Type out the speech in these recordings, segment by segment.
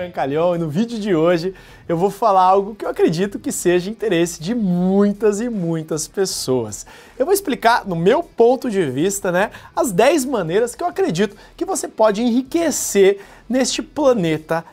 Brancalhão e no vídeo de hoje eu vou falar algo que eu acredito que seja interesse de muitas e muitas pessoas. Eu vou explicar, no meu ponto de vista, né, as 10 maneiras que eu acredito que você pode enriquecer neste planeta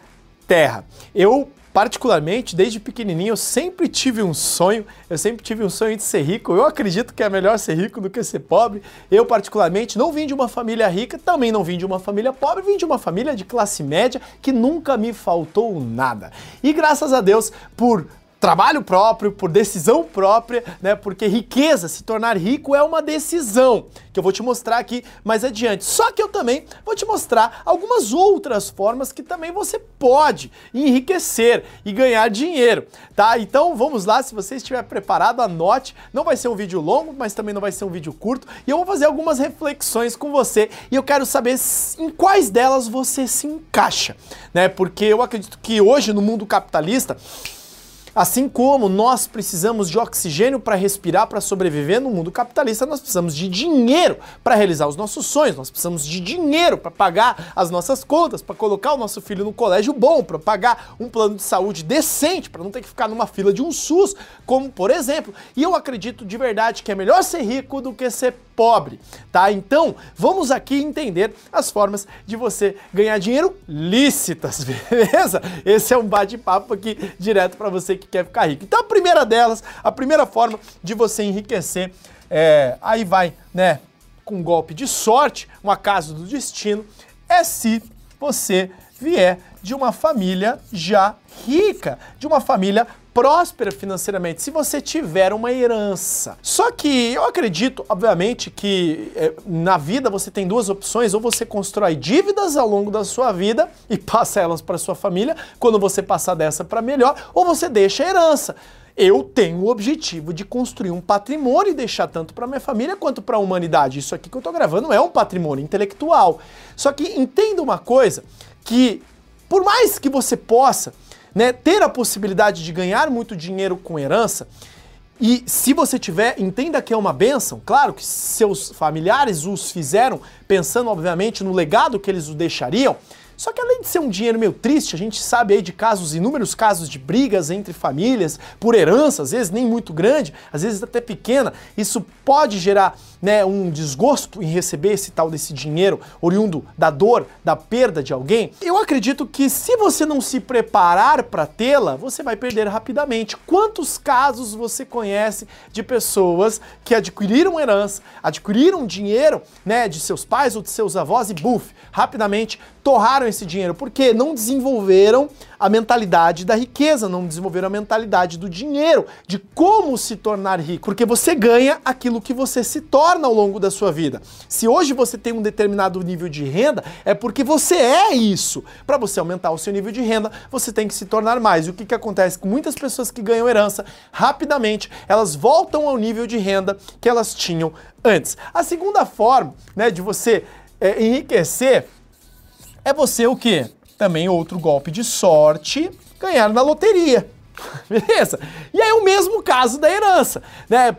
Terra. Eu particularmente, desde pequenininho, eu sempre tive um sonho, eu sempre tive um sonho de ser rico. Eu acredito que é melhor ser rico do que ser pobre. Eu, particularmente, não vim de uma família rica, também não vim de uma família pobre, vim de uma família de classe média que nunca me faltou nada. E graças a Deus, por trabalho próprio, por decisão própria, né? Porque riqueza, se tornar rico é uma decisão, que eu vou te mostrar aqui mais adiante. Só que eu também vou te mostrar algumas outras formas que também você pode enriquecer e ganhar dinheiro, tá? Então vamos lá, se você estiver preparado, anote. Não vai ser um vídeo longo, mas também não vai ser um vídeo curto, e eu vou fazer algumas reflexões com você e eu quero saber em quais delas você se encaixa, né? Porque eu acredito que hoje no mundo capitalista Assim como nós precisamos de oxigênio para respirar, para sobreviver no mundo capitalista, nós precisamos de dinheiro para realizar os nossos sonhos, nós precisamos de dinheiro para pagar as nossas contas, para colocar o nosso filho no colégio bom, para pagar um plano de saúde decente, para não ter que ficar numa fila de um SUS, como por exemplo. E eu acredito de verdade que é melhor ser rico do que ser pobre, tá? Então, vamos aqui entender as formas de você ganhar dinheiro lícitas, beleza? Esse é um bate-papo aqui direto para você que quer ficar rico. Então, a primeira delas, a primeira forma de você enriquecer, é, aí vai, né, com um golpe de sorte, um acaso do destino, é se você vier de uma família já rica, de uma família próspera financeiramente se você tiver uma herança. Só que eu acredito, obviamente, que é, na vida você tem duas opções: ou você constrói dívidas ao longo da sua vida e passa elas para sua família, quando você passar dessa para melhor, ou você deixa a herança. Eu tenho o objetivo de construir um patrimônio e deixar tanto para minha família quanto para a humanidade. Isso aqui que eu estou gravando é um patrimônio intelectual. Só que entenda uma coisa, que por mais que você possa né, ter a possibilidade de ganhar muito dinheiro com herança, e se você tiver, entenda que é uma benção, claro que seus familiares os fizeram pensando, obviamente, no legado que eles o deixariam, só que além de ser um dinheiro meio triste, a gente sabe aí de casos, inúmeros casos de brigas entre famílias por herança, às vezes nem muito grande, às vezes até pequena. Isso pode gerar né, um desgosto em receber esse tal desse dinheiro oriundo da dor, da perda de alguém. Eu acredito que se você não se preparar para tê-la, você vai perder rapidamente. Quantos casos você conhece de pessoas que adquiriram herança, adquiriram dinheiro, né, de seus pais ou de seus avós e buf, rapidamente torraram esse dinheiro porque não desenvolveram a mentalidade da riqueza, não desenvolveram a mentalidade do dinheiro, de como se tornar rico, porque você ganha aquilo que você se torna ao longo da sua vida. Se hoje você tem um determinado nível de renda, é porque você é isso. Para você aumentar o seu nível de renda, você tem que se tornar mais. E o que, que acontece com muitas pessoas que ganham herança, rapidamente elas voltam ao nível de renda que elas tinham antes. A segunda forma né, de você é, enriquecer é você o quê? Também outro golpe de sorte, ganhar na loteria. Beleza? E aí o mesmo caso da herança, né?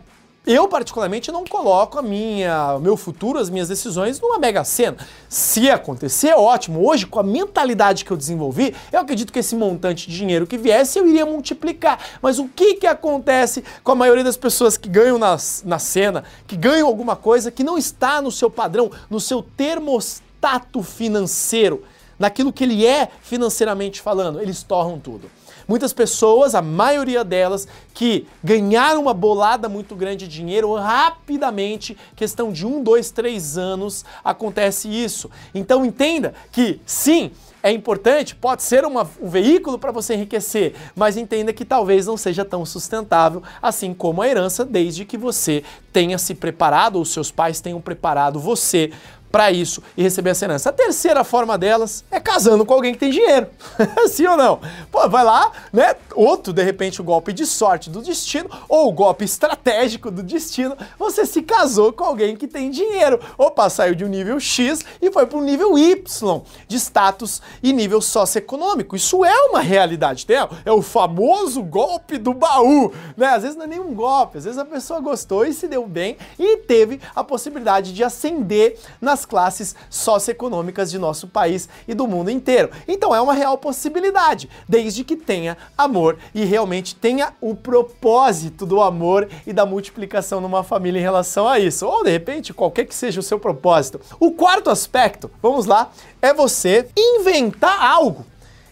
Eu, particularmente, não coloco a minha, o meu futuro, as minhas decisões numa mega sena. Se acontecer, ótimo. Hoje, com a mentalidade que eu desenvolvi, eu acredito que esse montante de dinheiro que viesse, eu iria multiplicar. Mas o que, que acontece com a maioria das pessoas que ganham na, na cena, que ganham alguma coisa que não está no seu padrão, no seu termostato financeiro? Naquilo que ele é financeiramente falando, eles torram tudo. Muitas pessoas, a maioria delas, que ganharam uma bolada muito grande de dinheiro rapidamente, questão de um, dois, três anos, acontece isso. Então entenda que sim, é importante, pode ser uma, um veículo para você enriquecer, mas entenda que talvez não seja tão sustentável assim como a herança, desde que você tenha se preparado, ou seus pais tenham preparado você para isso e receber essa herança. A terceira forma delas é casando com alguém que tem dinheiro. Sim ou não? Pô, vai lá, né? Outro, de repente, o golpe de sorte do destino ou o golpe estratégico do destino. Você se casou com alguém que tem dinheiro. Opa, saiu de um nível X e foi para um nível Y de status e nível socioeconômico. Isso é uma realidade. Tem, é o famoso golpe do baú, né? Às vezes não é nenhum golpe, às vezes a pessoa gostou e se deu bem e teve a possibilidade de ascender na das classes socioeconômicas de nosso país e do mundo inteiro. Então é uma real possibilidade, desde que tenha amor e realmente tenha o propósito do amor e da multiplicação numa família em relação a isso. Ou de repente, qualquer que seja o seu propósito. O quarto aspecto, vamos lá, é você inventar algo.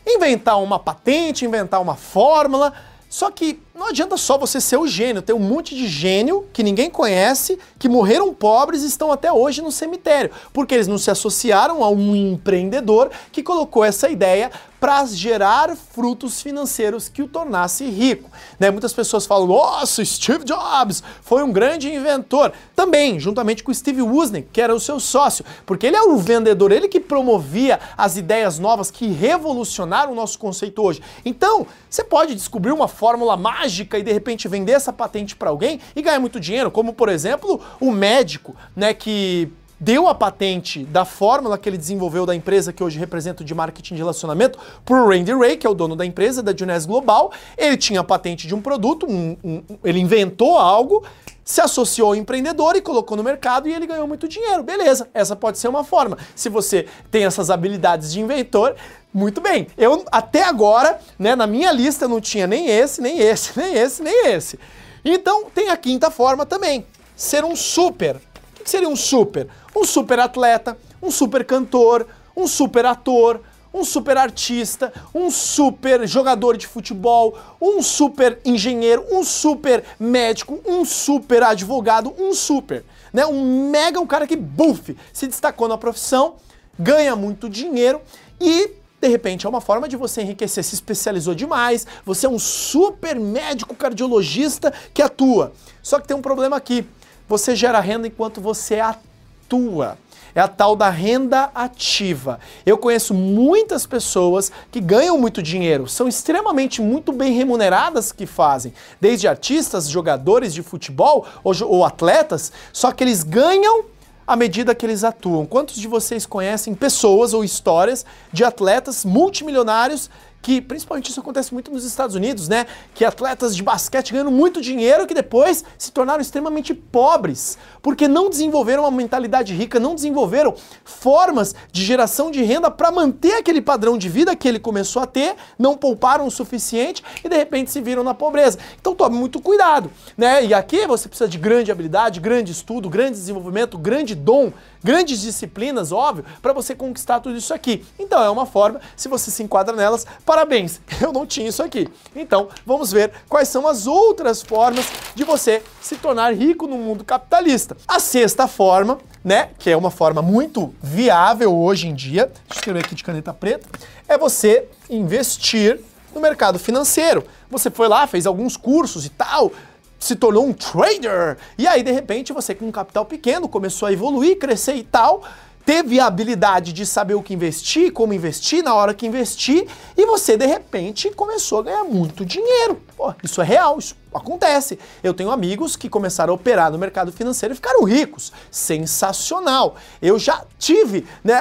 Inventar uma patente, inventar uma fórmula. Só que não adianta só você ser o gênio, tem um monte de gênio que ninguém conhece, que morreram pobres e estão até hoje no cemitério, porque eles não se associaram a um empreendedor que colocou essa ideia para gerar frutos financeiros que o tornasse rico. Né? Muitas pessoas falam, nossa, Steve Jobs foi um grande inventor. Também, juntamente com Steve Wozniak, que era o seu sócio, porque ele é o vendedor, ele que promovia as ideias novas que revolucionaram o nosso conceito hoje. Então, você pode descobrir uma fórmula mágica e de repente vender essa patente para alguém e ganhar muito dinheiro, como por exemplo o médico, né, que deu a patente da fórmula que ele desenvolveu da empresa que hoje representa de marketing de relacionamento para o Randy Ray, que é o dono da empresa, da Juness Global. Ele tinha a patente de um produto, um, um, ele inventou algo, se associou ao empreendedor e colocou no mercado e ele ganhou muito dinheiro. Beleza, essa pode ser uma forma. Se você tem essas habilidades de inventor, muito bem. Eu até agora, né, na minha lista não tinha nem esse, nem esse, nem esse, nem esse. Então tem a quinta forma também, ser um super. Que seria um super? Um super atleta, um super cantor, um super ator, um super artista, um super jogador de futebol, um super engenheiro, um super médico, um super advogado, um super, né? Um mega um cara que buff, se destacou na profissão, ganha muito dinheiro e de repente é uma forma de você enriquecer, se especializou demais, você é um super médico cardiologista que atua. Só que tem um problema aqui. Você gera renda enquanto você atua. É a tal da renda ativa. Eu conheço muitas pessoas que ganham muito dinheiro, são extremamente muito bem remuneradas que fazem, desde artistas, jogadores de futebol ou, ou atletas, só que eles ganham à medida que eles atuam. Quantos de vocês conhecem pessoas ou histórias de atletas multimilionários que principalmente isso acontece muito nos Estados Unidos, né? Que atletas de basquete ganham muito dinheiro que depois se tornaram extremamente pobres, porque não desenvolveram uma mentalidade rica, não desenvolveram formas de geração de renda para manter aquele padrão de vida que ele começou a ter, não pouparam o suficiente e de repente se viram na pobreza. Então tome muito cuidado, né? E aqui você precisa de grande habilidade, grande estudo, grande desenvolvimento, grande dom grandes disciplinas, óbvio, para você conquistar tudo isso aqui. Então é uma forma, se você se enquadra nelas, parabéns, eu não tinha isso aqui. Então vamos ver quais são as outras formas de você se tornar rico no mundo capitalista. A sexta forma, né, que é uma forma muito viável hoje em dia, deixa eu escrever aqui de caneta preta, é você investir no mercado financeiro. Você foi lá, fez alguns cursos e tal, se tornou um trader. E aí, de repente, você com um capital pequeno começou a evoluir, crescer e tal, teve a habilidade de saber o que investir, como investir, na hora que investir, e você, de repente, começou a ganhar muito dinheiro. Pô, isso é real, isso acontece. Eu tenho amigos que começaram a operar no mercado financeiro e ficaram ricos. Sensacional. Eu já tive, né,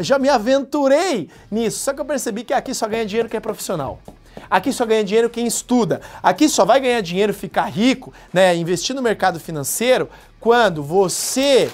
já me aventurei nisso, só que eu percebi que aqui só ganha dinheiro quem é profissional. Aqui só ganha dinheiro quem estuda. Aqui só vai ganhar dinheiro, ficar rico, né, investir no mercado financeiro quando você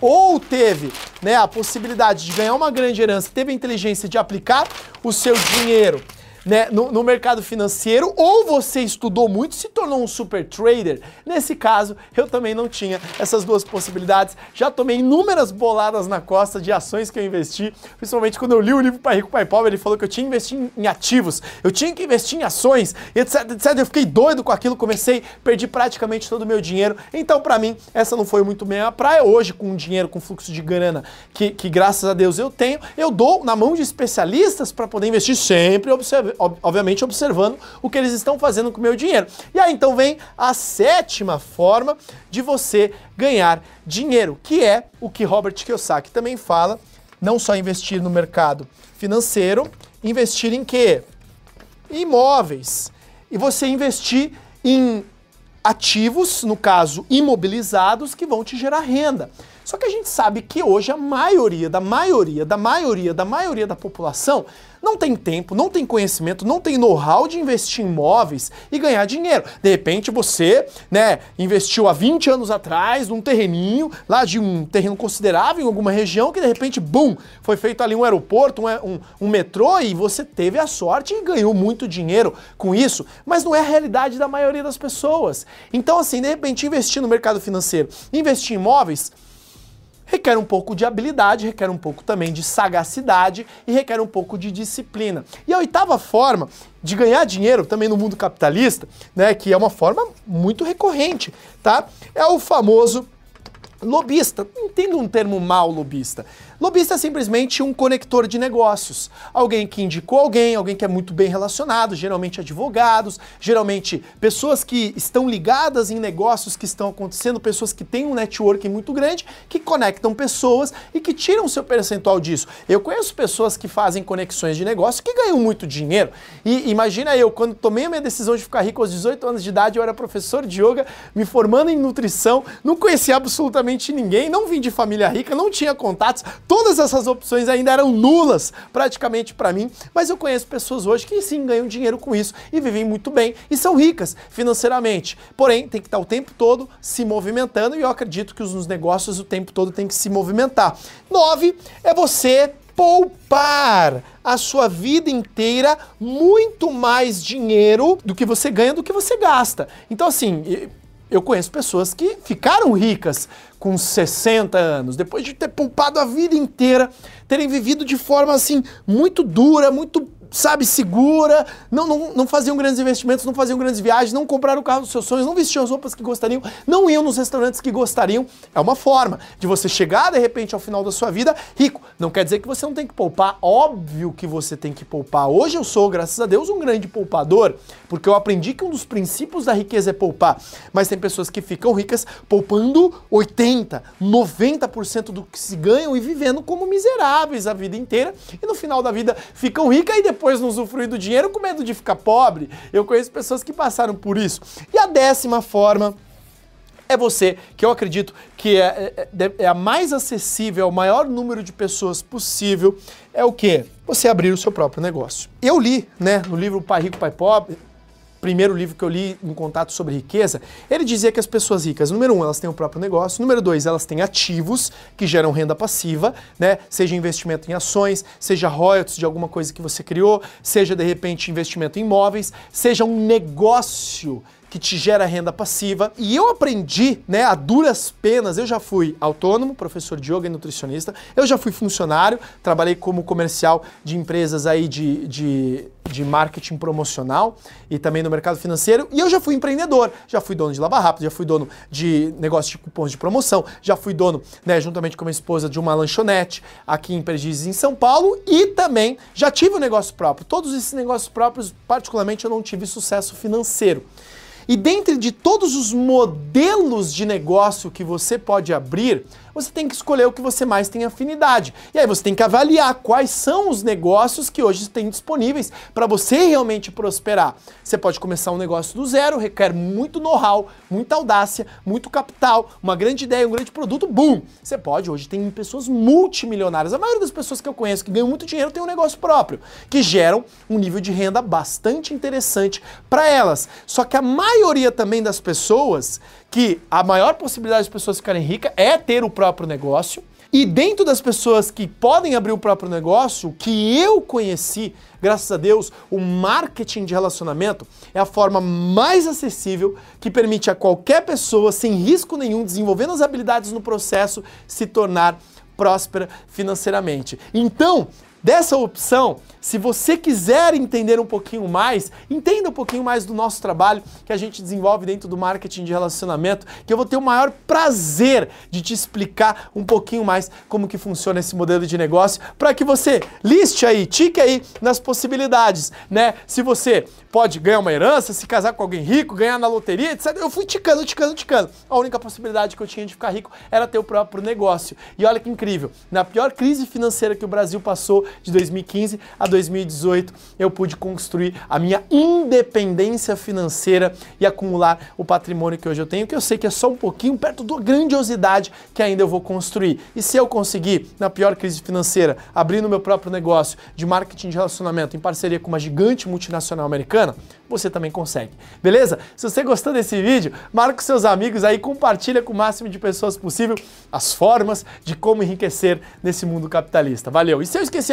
ou teve né, a possibilidade de ganhar uma grande herança, teve a inteligência de aplicar o seu dinheiro né, no, no, mercado financeiro, ou você estudou muito e se tornou um super trader. Nesse caso, eu também não tinha essas duas possibilidades. Já tomei inúmeras boladas na costa de ações que eu investi, principalmente quando eu li o livro Pai Rico, Pai Pobre, ele falou que eu tinha que investir em, em ativos, eu tinha que investir em ações, etc, etc. Eu fiquei doido com aquilo, comecei, perdi praticamente todo o meu dinheiro. Então, para mim, essa não foi muito bem a praia. Hoje, com dinheiro, com fluxo de grana que, que graças a Deus eu tenho, eu dou na mão de especialistas para poder investir sempre, observando obviamente observando o que eles estão fazendo com o meu dinheiro. E aí então vem a sétima forma de você ganhar dinheiro, que é o que Robert Kiyosaki também fala, não só investir no mercado financeiro, investir em quê? Imóveis. E você investir em ativos, no caso imobilizados, que vão te gerar renda. Só que a gente sabe que hoje a maioria da maioria da maioria da maioria da população não tem tempo, não tem conhecimento, não tem know-how de investir em imóveis e ganhar dinheiro. De repente você, né, investiu há 20 anos atrás num terreninho, lá de um terreno considerável em alguma região, que de repente, bum, foi feito ali um aeroporto, um, um, um metrô e você teve a sorte e ganhou muito dinheiro com isso, mas não é a realidade da maioria das pessoas. Então, assim, de repente, investir no mercado financeiro, investir em imóveis, requer um pouco de habilidade, requer um pouco também de sagacidade e requer um pouco de disciplina. E a oitava forma de ganhar dinheiro também no mundo capitalista, né, que é uma forma muito recorrente, tá? É o famoso lobista. Entendo um termo mal lobista. Lobista é simplesmente um conector de negócios. Alguém que indicou alguém, alguém que é muito bem relacionado, geralmente advogados, geralmente pessoas que estão ligadas em negócios que estão acontecendo, pessoas que têm um networking muito grande, que conectam pessoas e que tiram seu percentual disso. Eu conheço pessoas que fazem conexões de negócio que ganham muito dinheiro. E imagina eu, quando tomei a minha decisão de ficar rico aos 18 anos de idade, eu era professor de yoga, me formando em nutrição, não conhecia absolutamente ninguém, não vim de família rica, não tinha contatos, Todas essas opções ainda eram nulas praticamente para mim, mas eu conheço pessoas hoje que sim ganham dinheiro com isso e vivem muito bem e são ricas financeiramente. Porém, tem que estar o tempo todo se movimentando e eu acredito que os negócios o tempo todo tem que se movimentar. Nove é você poupar a sua vida inteira muito mais dinheiro do que você ganha do que você gasta. Então, assim, eu conheço pessoas que ficaram ricas com 60 anos, depois de ter poupado a vida inteira, terem vivido de forma assim muito dura, muito sabe, segura, não, não, não faziam grandes investimentos, não faziam grandes viagens, não compraram o carro dos seus sonhos, não vestiam as roupas que gostariam, não iam nos restaurantes que gostariam. É uma forma de você chegar de repente ao final da sua vida rico. Não quer dizer que você não tem que poupar, óbvio que você tem que poupar. Hoje eu sou, graças a Deus, um grande poupador, porque eu aprendi que um dos princípios da riqueza é poupar. Mas tem pessoas que ficam ricas poupando 80, 90% do que se ganham e vivendo como miseráveis a vida inteira e no final da vida ficam ricas e depois depois não usufruir do dinheiro com medo de ficar pobre. Eu conheço pessoas que passaram por isso. E a décima forma é você, que eu acredito que é, é, é, a mais acessível ao maior número de pessoas possível, é o que? Você abrir o seu próprio negócio. Eu li, né, no livro Pai Rico, Pai Pobre, primeiro livro que eu li em contato sobre riqueza, ele dizia que as pessoas ricas, número um, elas têm o próprio negócio, número dois, elas têm ativos que geram renda passiva, né? Seja investimento em ações, seja royalties de alguma coisa que você criou, seja de repente investimento em imóveis, seja um negócio que te gera renda passiva. E eu aprendi, né, a duras penas. Eu já fui autônomo, professor de yoga e nutricionista. Eu já fui funcionário, trabalhei como comercial de empresas aí de, de, de marketing promocional e também no mercado financeiro. E eu já fui empreendedor. Já fui dono de Lava Rápido, já fui dono de negócio de cupons de promoção, já fui dono, né, juntamente com a minha esposa, de uma lanchonete aqui em Perdizes, em São Paulo. E também já tive um negócio próprio. Todos esses negócios próprios, particularmente, eu não tive sucesso financeiro. E dentre de todos os modelos de negócio que você pode abrir, você tem que escolher o que você mais tem afinidade. E aí você tem que avaliar quais são os negócios que hoje têm disponíveis para você realmente prosperar. Você pode começar um negócio do zero, requer muito know-how, muita audácia, muito capital, uma grande ideia, um grande produto, boom! Você pode, hoje tem pessoas multimilionárias. A maioria das pessoas que eu conheço que ganham muito dinheiro tem um negócio próprio, que geram um nível de renda bastante interessante para elas. Só que a maioria também das pessoas que a maior possibilidade de pessoas ficarem ricas é ter o próprio negócio. E dentro das pessoas que podem abrir o próprio negócio, que eu conheci, graças a Deus, o marketing de relacionamento é a forma mais acessível que permite a qualquer pessoa, sem risco nenhum, desenvolvendo as habilidades no processo, se tornar próspera financeiramente. Então, dessa opção, se você quiser entender um pouquinho mais, entenda um pouquinho mais do nosso trabalho que a gente desenvolve dentro do marketing de relacionamento, que eu vou ter o maior prazer de te explicar um pouquinho mais como que funciona esse modelo de negócio, para que você liste aí, tique aí nas possibilidades, né? Se você pode ganhar uma herança, se casar com alguém rico, ganhar na loteria, etc. Eu fui ticando, ticando, ticando. A única possibilidade que eu tinha de ficar rico era ter o próprio negócio. E olha que incrível, na pior crise financeira que o Brasil passou, de 2015 a 2018, eu pude construir a minha independência financeira e acumular o patrimônio que hoje eu tenho, que eu sei que é só um pouquinho perto da grandiosidade que ainda eu vou construir. E se eu conseguir, na pior crise financeira, abrindo meu próprio negócio de marketing de relacionamento em parceria com uma gigante multinacional americana, você também consegue. Beleza? Se você gostou desse vídeo, marca os seus amigos aí, compartilha com o máximo de pessoas possível as formas de como enriquecer nesse mundo capitalista. Valeu! E se eu esqueci